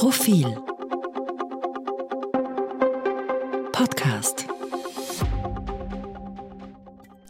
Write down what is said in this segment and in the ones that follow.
Profil Podcast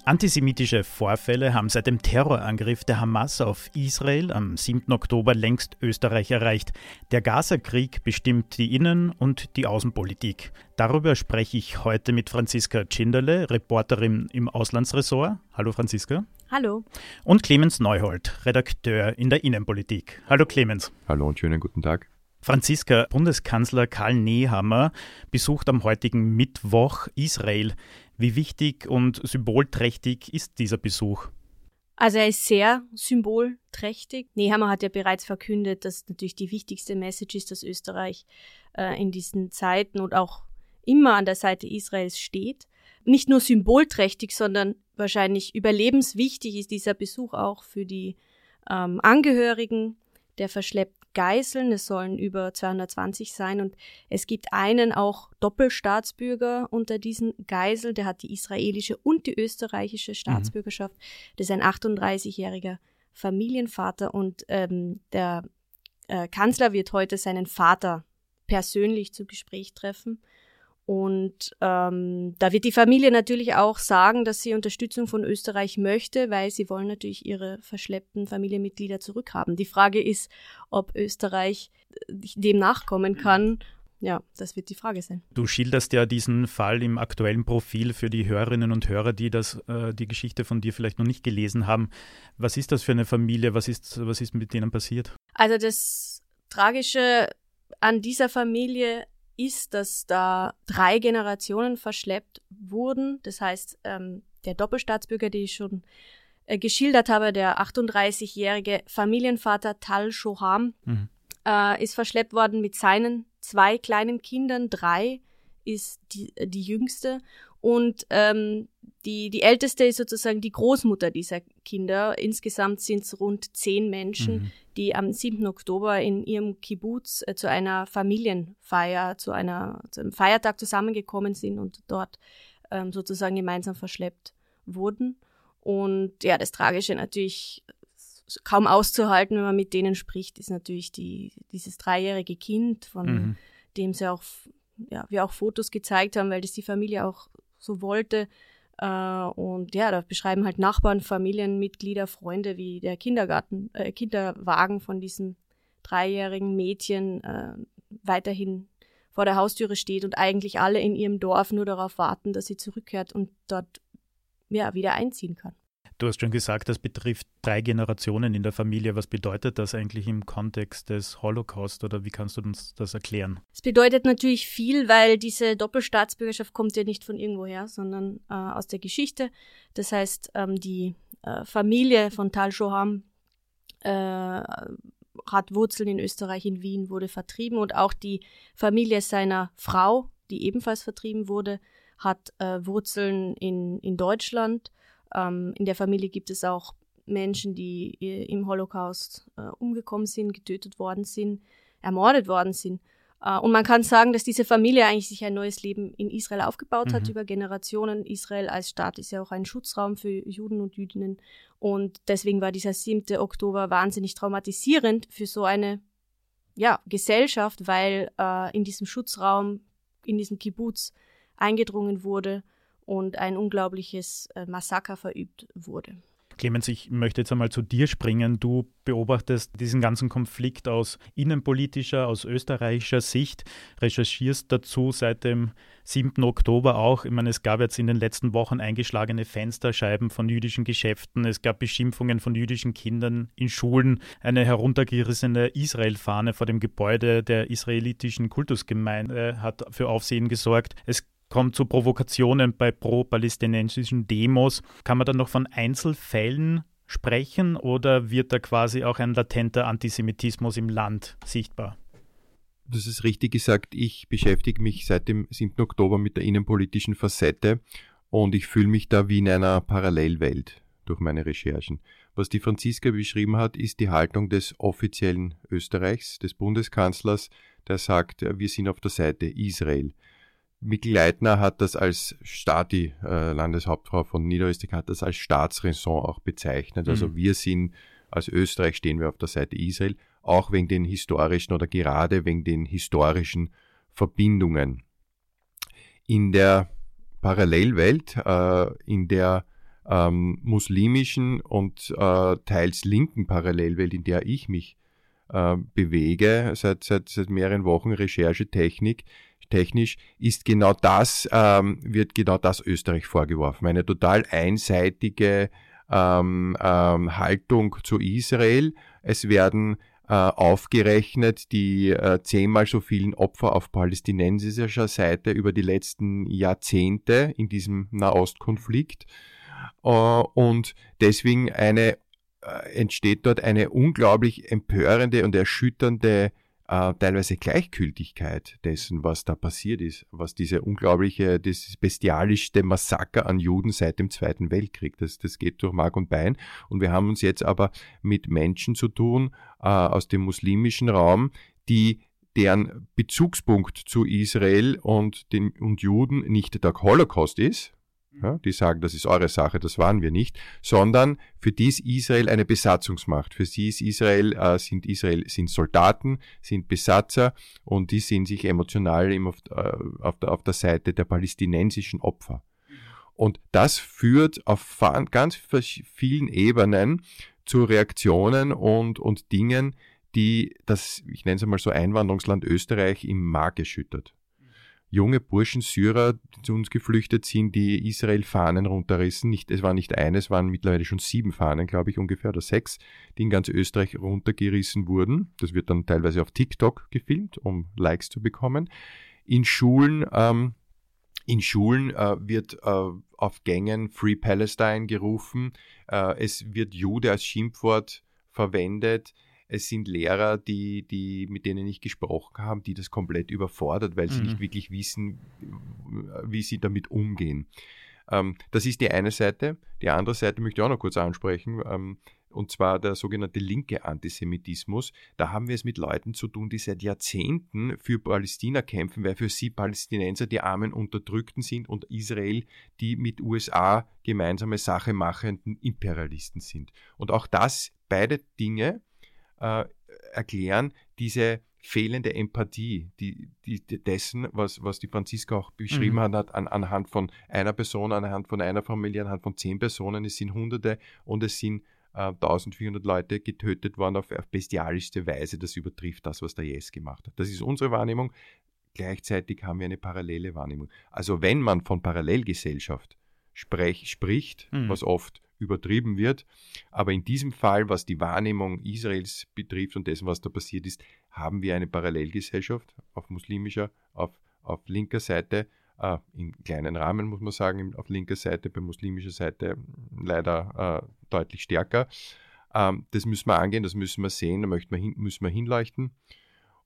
Antisemitische Vorfälle haben seit dem Terrorangriff der Hamas auf Israel am 7. Oktober längst Österreich erreicht. Der Gaza-Krieg bestimmt die Innen- und die Außenpolitik. Darüber spreche ich heute mit Franziska Tschinderle, Reporterin im Auslandsressort. Hallo Franziska. Hallo. Und Clemens Neuhold, Redakteur in der Innenpolitik. Hallo Clemens. Hallo und schönen guten Tag. Franziska, Bundeskanzler Karl Nehammer besucht am heutigen Mittwoch Israel. Wie wichtig und symbolträchtig ist dieser Besuch? Also er ist sehr symbolträchtig. Nehammer hat ja bereits verkündet, dass natürlich die wichtigste Message ist, dass Österreich äh, in diesen Zeiten und auch immer an der Seite Israels steht. Nicht nur symbolträchtig, sondern wahrscheinlich überlebenswichtig ist dieser Besuch auch für die ähm, Angehörigen der verschleppten Geiseln. Es sollen über 220 sein und es gibt einen auch Doppelstaatsbürger unter diesen Geiseln. Der hat die israelische und die österreichische Staatsbürgerschaft. Mhm. Das ist ein 38-jähriger Familienvater und ähm, der äh, Kanzler wird heute seinen Vater persönlich zu Gespräch treffen. Und ähm, da wird die Familie natürlich auch sagen, dass sie Unterstützung von Österreich möchte, weil sie wollen natürlich ihre verschleppten Familienmitglieder zurückhaben. Die Frage ist, ob Österreich äh, dem nachkommen kann. Ja, das wird die Frage sein. Du schilderst ja diesen Fall im aktuellen Profil für die Hörerinnen und Hörer, die das, äh, die Geschichte von dir vielleicht noch nicht gelesen haben. Was ist das für eine Familie? Was ist, was ist mit denen passiert? Also das Tragische an dieser Familie ist, dass da drei Generationen verschleppt wurden. Das heißt, ähm, der Doppelstaatsbürger, den ich schon äh, geschildert habe, der 38-jährige Familienvater Tal Shoham, mhm. äh, ist verschleppt worden mit seinen zwei kleinen Kindern. Drei ist die, die jüngste. Und ähm, die, die älteste ist sozusagen die Großmutter dieser Kinder. Insgesamt sind es rund zehn Menschen, mhm. die am 7. Oktober in ihrem Kibbutz äh, zu einer Familienfeier, zu, einer, zu einem Feiertag zusammengekommen sind und dort ähm, sozusagen gemeinsam verschleppt wurden. Und ja, das Tragische natürlich kaum auszuhalten, wenn man mit denen spricht, ist natürlich die, dieses dreijährige Kind, von mhm. dem sie auch, ja, wir auch Fotos gezeigt haben, weil das die Familie auch so wollte, äh, und ja, da beschreiben halt Nachbarn, Familienmitglieder, Freunde, wie der Kindergarten, äh, Kinderwagen von diesem dreijährigen Mädchen äh, weiterhin vor der Haustüre steht und eigentlich alle in ihrem Dorf nur darauf warten, dass sie zurückkehrt und dort ja, wieder einziehen kann. Du hast schon gesagt, das betrifft drei Generationen in der Familie. Was bedeutet das eigentlich im Kontext des Holocaust oder wie kannst du uns das erklären? Es bedeutet natürlich viel, weil diese Doppelstaatsbürgerschaft kommt ja nicht von irgendwoher, sondern äh, aus der Geschichte. Das heißt, ähm, die äh, Familie von Tal Shoham äh, hat Wurzeln in Österreich, in Wien, wurde vertrieben und auch die Familie seiner Frau, die ebenfalls vertrieben wurde, hat äh, Wurzeln in, in Deutschland ähm, in der Familie gibt es auch Menschen, die äh, im Holocaust äh, umgekommen sind, getötet worden sind, ermordet worden sind. Uh, und man kann sagen, dass diese Familie eigentlich sich ein neues Leben in Israel aufgebaut mhm. hat über Generationen. Israel als Staat ist ja auch ein Schutzraum für Juden und Jüdinnen. Und deswegen war dieser 7. Oktober wahnsinnig traumatisierend für so eine ja, Gesellschaft, weil uh, in diesem Schutzraum, in diesem Kibbutz eingedrungen wurde und ein unglaubliches äh, Massaker verübt wurde. Clemens, ich möchte jetzt einmal zu dir springen. Du beobachtest diesen ganzen Konflikt aus innenpolitischer, aus österreichischer Sicht, recherchierst dazu seit dem 7. Oktober auch. Ich meine, es gab jetzt in den letzten Wochen eingeschlagene Fensterscheiben von jüdischen Geschäften, es gab Beschimpfungen von jüdischen Kindern in Schulen, eine heruntergerissene Israel-Fahne vor dem Gebäude der israelitischen Kultusgemeinde hat für Aufsehen gesorgt. Es kommt zu Provokationen bei pro-palästinensischen Demos. Kann man dann noch von Einzelfällen sprechen oder wird da quasi auch ein latenter Antisemitismus im Land sichtbar? Das ist richtig gesagt. Ich beschäftige mich seit dem 7. Oktober mit der innenpolitischen Facette und ich fühle mich da wie in einer Parallelwelt durch meine Recherchen. Was die Franziska beschrieben hat, ist die Haltung des offiziellen Österreichs, des Bundeskanzlers, der sagt, wir sind auf der Seite Israel. Mikl Leitner hat das als Staat, die äh, Landeshauptfrau von Niederösterreich hat das als Staatsräson auch bezeichnet. Also mhm. wir sind, als Österreich stehen wir auf der Seite Israel. auch wegen den historischen oder gerade wegen den historischen Verbindungen. In der Parallelwelt, äh, in der ähm, muslimischen und äh, teils linken Parallelwelt, in der ich mich äh, bewege, seit, seit, seit mehreren Wochen Recherchetechnik, technisch ist genau das, ähm, wird genau das Österreich vorgeworfen. Eine total einseitige ähm, ähm, Haltung zu Israel. Es werden äh, aufgerechnet die äh, zehnmal so vielen Opfer auf palästinensischer Seite über die letzten Jahrzehnte in diesem Nahostkonflikt. Äh, und deswegen eine, äh, entsteht dort eine unglaublich empörende und erschütternde äh, teilweise Gleichgültigkeit dessen, was da passiert ist, was diese unglaubliche, das bestialischste Massaker an Juden seit dem Zweiten Weltkrieg, das, das geht durch Mark und Bein. Und wir haben uns jetzt aber mit Menschen zu tun äh, aus dem muslimischen Raum, die deren Bezugspunkt zu Israel und den und Juden nicht der Holocaust ist, ja, die sagen, das ist eure Sache, das waren wir nicht, sondern für die ist Israel eine Besatzungsmacht. Für sie ist Israel, äh, sind Israel sind Soldaten, sind Besatzer und die sind sich emotional auf, äh, auf, der, auf der Seite der palästinensischen Opfer. Und das führt auf ganz vielen Ebenen zu Reaktionen und, und Dingen, die das, ich nenne es einmal so, Einwanderungsland Österreich im Mark erschüttert junge Burschen Syrer die zu uns geflüchtet sind, die Israel-Fahnen runterrissen. Nicht, es war nicht eine, es waren mittlerweile schon sieben Fahnen, glaube ich, ungefähr, oder sechs, die in ganz Österreich runtergerissen wurden. Das wird dann teilweise auf TikTok gefilmt, um Likes zu bekommen. In Schulen, ähm, in Schulen äh, wird äh, auf Gängen Free Palestine gerufen. Äh, es wird Jude als Schimpfwort verwendet es sind Lehrer, die, die, mit denen ich gesprochen habe, die das komplett überfordert, weil sie mhm. nicht wirklich wissen, wie sie damit umgehen. Ähm, das ist die eine Seite. Die andere Seite möchte ich auch noch kurz ansprechen. Ähm, und zwar der sogenannte linke Antisemitismus. Da haben wir es mit Leuten zu tun, die seit Jahrzehnten für Palästina kämpfen, weil für sie Palästinenser die armen Unterdrückten sind und Israel die mit USA gemeinsame Sache machenden Imperialisten sind. Und auch das, beide Dinge, äh, erklären, diese fehlende Empathie, die, die, dessen, was, was die Franziska auch beschrieben mhm. hat, an, anhand von einer Person, anhand von einer Familie, anhand von zehn Personen, es sind Hunderte und es sind äh, 1400 Leute getötet worden auf, auf bestialischste Weise. Das übertrifft das, was der Yes gemacht hat. Das ist unsere Wahrnehmung. Gleichzeitig haben wir eine parallele Wahrnehmung. Also wenn man von Parallelgesellschaft sprech, spricht, mhm. was oft übertrieben wird. Aber in diesem Fall, was die Wahrnehmung Israels betrifft und dessen, was da passiert ist, haben wir eine Parallelgesellschaft auf muslimischer, auf, auf linker Seite, äh, in kleinen Rahmen muss man sagen, auf linker Seite, bei muslimischer Seite leider äh, deutlich stärker. Ähm, das müssen wir angehen, das müssen wir sehen, da möchten wir hin, müssen wir hinleuchten.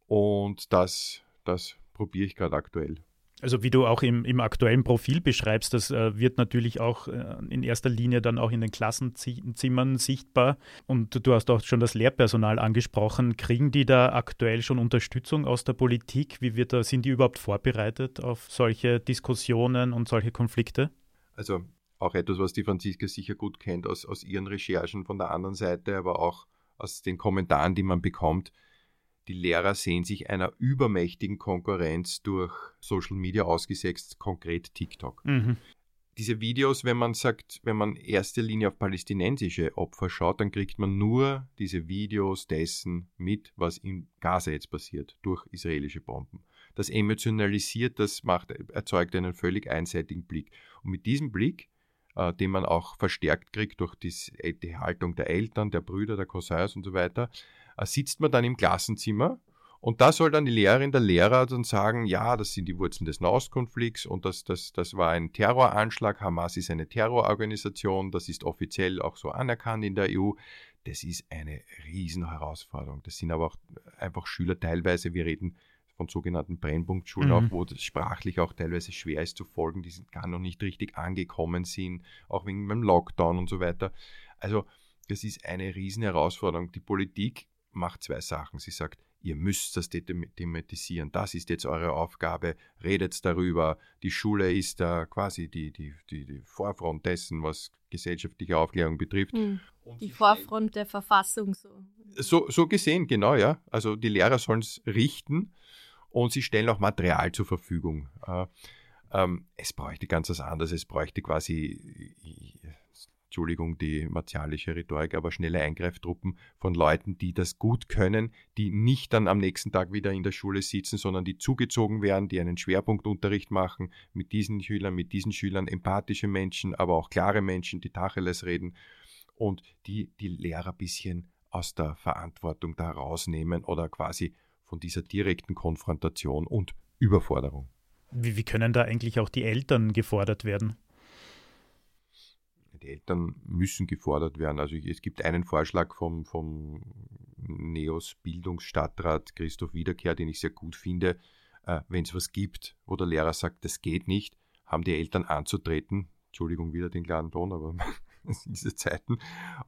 Und das, das probiere ich gerade aktuell. Also wie du auch im, im aktuellen Profil beschreibst, das äh, wird natürlich auch äh, in erster Linie dann auch in den Klassenzimmern sichtbar. Und du hast auch schon das Lehrpersonal angesprochen. Kriegen die da aktuell schon Unterstützung aus der Politik? Wie wird da, sind die überhaupt vorbereitet auf solche Diskussionen und solche Konflikte? Also auch etwas, was die Franziska sicher gut kennt aus, aus ihren Recherchen von der anderen Seite, aber auch aus den Kommentaren, die man bekommt die Lehrer sehen sich einer übermächtigen Konkurrenz durch Social Media ausgesetzt, konkret TikTok. Mhm. Diese Videos, wenn man sagt, wenn man erste Linie auf palästinensische Opfer schaut, dann kriegt man nur diese Videos dessen mit, was in Gaza jetzt passiert, durch israelische Bomben. Das emotionalisiert, das macht, erzeugt einen völlig einseitigen Blick. Und mit diesem Blick den man auch verstärkt kriegt durch die, die Haltung der Eltern, der Brüder, der Cousins und so weiter, äh, sitzt man dann im Klassenzimmer und da soll dann die Lehrerin, der Lehrer dann sagen, ja, das sind die Wurzeln des Nahostkonflikts und das, das, das war ein Terroranschlag. Hamas ist eine Terrororganisation, das ist offiziell auch so anerkannt in der EU. Das ist eine Riesenherausforderung. Das sind aber auch einfach Schüler teilweise, wir reden von sogenannten Brennpunktschulen mhm. auch, wo das sprachlich auch teilweise schwer ist zu folgen, die sind gar noch nicht richtig angekommen sind, auch wegen dem Lockdown und so weiter. Also das ist eine Riesenherausforderung. Die Politik macht zwei Sachen. Sie sagt, ihr müsst das thematisieren, das ist jetzt eure Aufgabe, redet darüber. Die Schule ist da quasi die, die, die, die Vorfront dessen, was gesellschaftliche Aufklärung betrifft. Hm. Die Vorfront der Verfassung so. so. So gesehen, genau, ja. Also die Lehrer sollen es richten und sie stellen auch Material zur Verfügung. Äh, ähm, es bräuchte ganz was anderes. Es bräuchte quasi Entschuldigung, die martialische Rhetorik, aber schnelle Eingreiftruppen von Leuten, die das gut können, die nicht dann am nächsten Tag wieder in der Schule sitzen, sondern die zugezogen werden, die einen Schwerpunktunterricht machen mit diesen Schülern, mit diesen Schülern, empathische Menschen, aber auch klare Menschen, die Tacheles reden und die die Lehrer ein bisschen aus der Verantwortung da rausnehmen oder quasi von dieser direkten Konfrontation und Überforderung. Wie, wie können da eigentlich auch die Eltern gefordert werden? die Eltern müssen gefordert werden. Also es gibt einen Vorschlag vom, vom NEOS Bildungsstadtrat Christoph Wiederkehr, den ich sehr gut finde. Äh, Wenn es was gibt, wo der Lehrer sagt, das geht nicht, haben die Eltern anzutreten. Entschuldigung wieder den klaren Ton, aber diese Zeiten.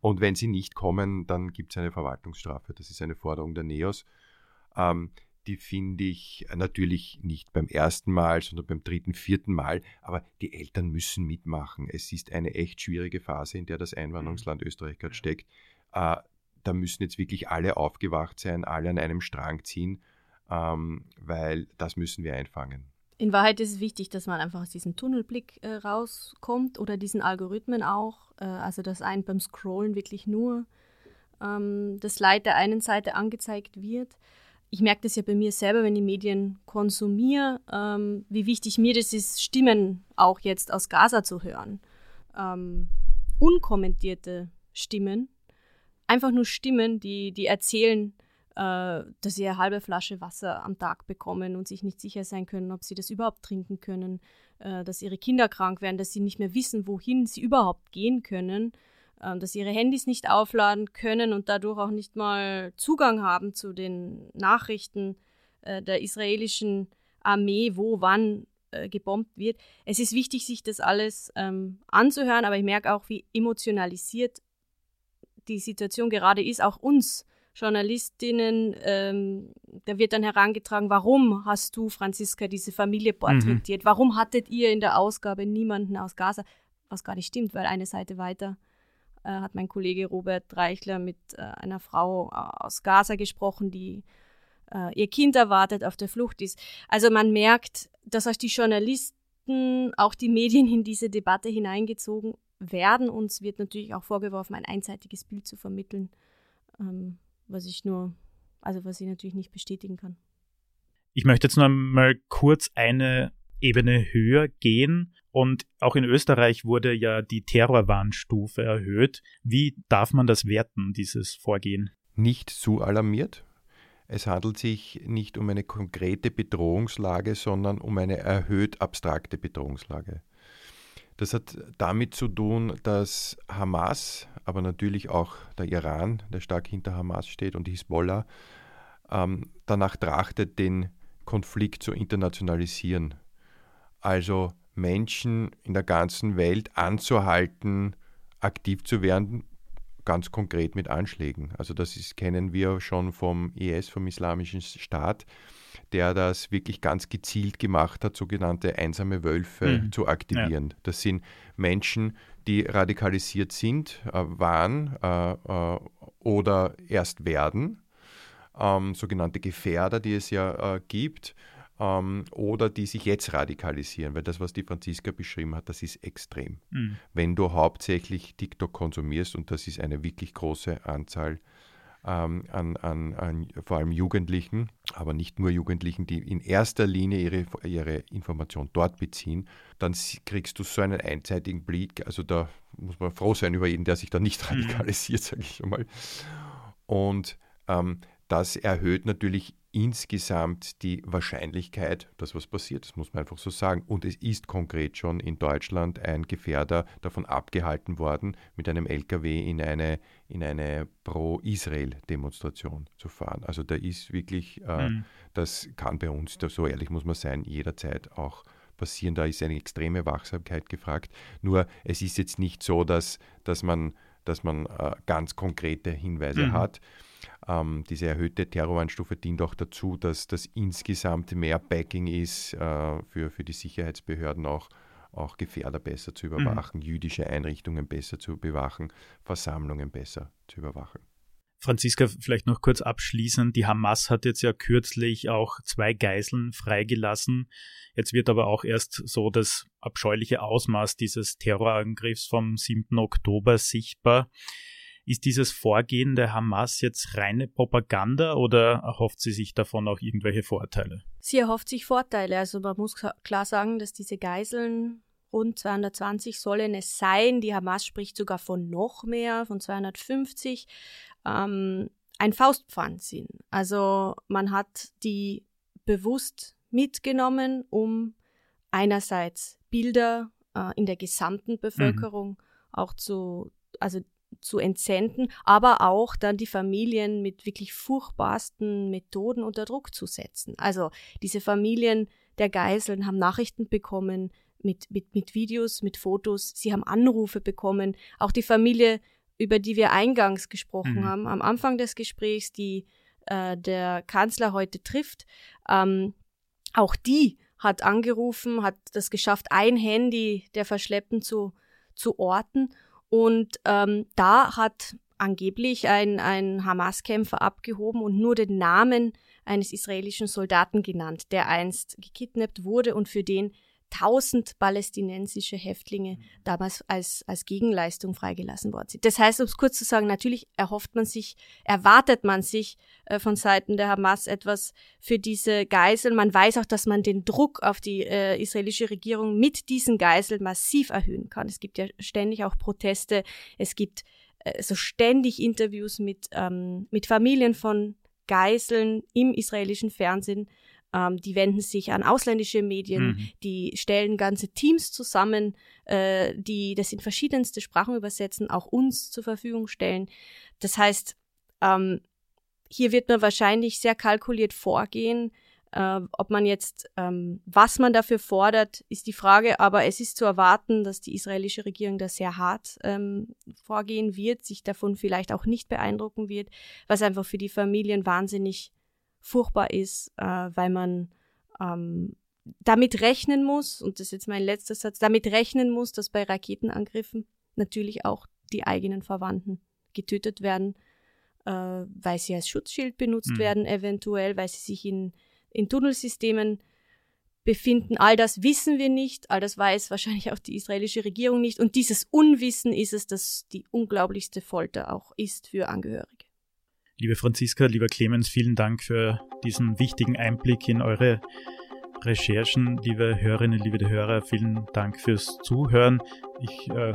Und wenn sie nicht kommen, dann gibt es eine Verwaltungsstrafe. Das ist eine Forderung der NEOS. Ähm, die finde ich natürlich nicht beim ersten Mal, sondern beim dritten, vierten Mal. Aber die Eltern müssen mitmachen. Es ist eine echt schwierige Phase, in der das Einwanderungsland mhm. Österreich gerade steckt. Äh, da müssen jetzt wirklich alle aufgewacht sein, alle an einem Strang ziehen, ähm, weil das müssen wir einfangen. In Wahrheit ist es wichtig, dass man einfach aus diesem Tunnelblick äh, rauskommt oder diesen Algorithmen auch. Äh, also, dass einem beim Scrollen wirklich nur ähm, das Leid der einen Seite angezeigt wird ich merke das ja bei mir selber, wenn ich Medien konsumiere, ähm, wie wichtig mir das ist, Stimmen auch jetzt aus Gaza zu hören. Ähm, unkommentierte Stimmen, einfach nur Stimmen, die, die erzählen, äh, dass sie eine halbe Flasche Wasser am Tag bekommen und sich nicht sicher sein können, ob sie das überhaupt trinken können, äh, dass ihre Kinder krank werden, dass sie nicht mehr wissen, wohin sie überhaupt gehen können dass sie ihre Handys nicht aufladen können und dadurch auch nicht mal Zugang haben zu den Nachrichten äh, der israelischen Armee, wo wann äh, gebombt wird. Es ist wichtig, sich das alles ähm, anzuhören, aber ich merke auch, wie emotionalisiert die Situation gerade ist, auch uns Journalistinnen, ähm, da wird dann herangetragen, warum hast du, Franziska, diese Familie mhm. porträtiert? Mhm. Warum hattet ihr in der Ausgabe niemanden aus Gaza? Was gar nicht stimmt, weil eine Seite weiter äh, hat mein Kollege Robert Reichler mit äh, einer Frau äh, aus Gaza gesprochen, die äh, ihr Kind erwartet, auf der Flucht ist. Also man merkt, dass auch die Journalisten, auch die Medien in diese Debatte hineingezogen werden. Uns wird natürlich auch vorgeworfen, ein einseitiges Bild zu vermitteln, ähm, was ich nur, also was ich natürlich nicht bestätigen kann. Ich möchte jetzt noch mal kurz eine Ebene höher gehen. Und auch in Österreich wurde ja die Terrorwarnstufe erhöht. Wie darf man das werten, dieses Vorgehen? Nicht zu alarmiert. Es handelt sich nicht um eine konkrete Bedrohungslage, sondern um eine erhöht abstrakte Bedrohungslage. Das hat damit zu tun, dass Hamas, aber natürlich auch der Iran, der stark hinter Hamas steht, und Hisbollah, ähm, danach trachtet, den Konflikt zu internationalisieren also Menschen in der ganzen Welt anzuhalten, aktiv zu werden, ganz konkret mit Anschlägen. Also das ist, kennen wir schon vom IS, vom Islamischen Staat, der das wirklich ganz gezielt gemacht hat, sogenannte einsame Wölfe mhm. zu aktivieren. Ja. Das sind Menschen, die radikalisiert sind, äh, waren äh, äh, oder erst werden, ähm, sogenannte Gefährder, die es ja äh, gibt ähm, oder die sich jetzt radikalisieren, weil das, was die Franziska beschrieben hat, das ist extrem. Mhm. Wenn du hauptsächlich TikTok konsumierst, und das ist eine wirklich große Anzahl ähm, an, an, an, vor allem Jugendlichen, aber nicht nur Jugendlichen, die in erster Linie ihre, ihre Information dort beziehen, dann kriegst du so einen einseitigen Blick. Also da muss man froh sein über jeden, der sich da nicht mhm. radikalisiert, sage ich schon mal. Und ähm, das erhöht natürlich insgesamt die Wahrscheinlichkeit, dass was passiert. Das muss man einfach so sagen. Und es ist konkret schon in Deutschland ein Gefährder davon abgehalten worden, mit einem LKW in eine, in eine Pro-Israel-Demonstration zu fahren. Also da ist wirklich, äh, mhm. das kann bei uns, so ehrlich muss man sein, jederzeit auch passieren. Da ist eine extreme Wachsamkeit gefragt. Nur es ist jetzt nicht so, dass, dass man, dass man äh, ganz konkrete Hinweise mhm. hat. Ähm, diese erhöhte Terroranstufe dient auch dazu, dass das insgesamt mehr Backing ist äh, für, für die Sicherheitsbehörden auch auch Gefährder besser zu überwachen, mhm. jüdische Einrichtungen besser zu bewachen, Versammlungen besser zu überwachen. Franziska, vielleicht noch kurz abschließend. Die Hamas hat jetzt ja kürzlich auch zwei Geiseln freigelassen. Jetzt wird aber auch erst so das abscheuliche Ausmaß dieses Terrorangriffs vom 7. Oktober sichtbar. Ist dieses Vorgehen der Hamas jetzt reine Propaganda oder erhofft sie sich davon auch irgendwelche Vorteile? Sie erhofft sich Vorteile. Also man muss klar sagen, dass diese Geiseln rund 220 sollen es sein. Die Hamas spricht sogar von noch mehr, von 250. Ähm, ein Faustpfand sind. Also man hat die bewusst mitgenommen, um einerseits Bilder äh, in der gesamten Bevölkerung mhm. auch zu, also zu entsenden, aber auch dann die Familien mit wirklich furchtbarsten Methoden unter Druck zu setzen. Also diese Familien der Geiseln haben Nachrichten bekommen, mit, mit, mit Videos, mit Fotos. Sie haben Anrufe bekommen. Auch die Familie, über die wir eingangs gesprochen mhm. haben, am Anfang des Gesprächs, die äh, der Kanzler heute trifft, ähm, auch die hat angerufen, hat das geschafft, ein Handy der Verschleppten zu, zu orten. Und ähm, da hat angeblich ein, ein Hamas-Kämpfer abgehoben und nur den Namen eines israelischen Soldaten genannt, der einst gekidnappt wurde und für den 1000 palästinensische Häftlinge mhm. damals als, als Gegenleistung freigelassen worden sind. Das heißt, um es kurz zu sagen, natürlich erhofft man sich, erwartet man sich äh, von Seiten der Hamas etwas für diese Geiseln. Man weiß auch, dass man den Druck auf die äh, israelische Regierung mit diesen Geiseln massiv erhöhen kann. Es gibt ja ständig auch Proteste, es gibt äh, so ständig Interviews mit, ähm, mit Familien von Geiseln im israelischen Fernsehen ähm, die wenden sich an ausländische Medien, mhm. die stellen ganze Teams zusammen, äh, die das in verschiedenste Sprachen übersetzen, auch uns zur Verfügung stellen. Das heißt, ähm, hier wird man wahrscheinlich sehr kalkuliert vorgehen. Äh, ob man jetzt, ähm, was man dafür fordert, ist die Frage, aber es ist zu erwarten, dass die israelische Regierung da sehr hart ähm, vorgehen wird, sich davon vielleicht auch nicht beeindrucken wird, was einfach für die Familien wahnsinnig furchtbar ist, äh, weil man ähm, damit rechnen muss, und das ist jetzt mein letzter Satz, damit rechnen muss, dass bei Raketenangriffen natürlich auch die eigenen Verwandten getötet werden, äh, weil sie als Schutzschild benutzt mhm. werden, eventuell, weil sie sich in, in Tunnelsystemen befinden. All das wissen wir nicht, all das weiß wahrscheinlich auch die israelische Regierung nicht. Und dieses Unwissen ist es, das die unglaublichste Folter auch ist für Angehörige. Liebe Franziska, lieber Clemens, vielen Dank für diesen wichtigen Einblick in eure Recherchen. Liebe Hörerinnen, liebe Hörer, vielen Dank fürs Zuhören. Ich äh,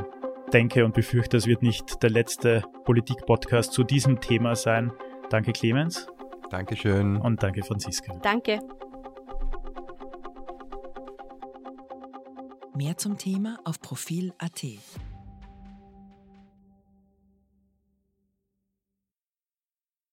denke und befürchte, es wird nicht der letzte Politik-Podcast zu diesem Thema sein. Danke, Clemens. Dankeschön. Und danke, Franziska. Danke. Mehr zum Thema auf Profil.at.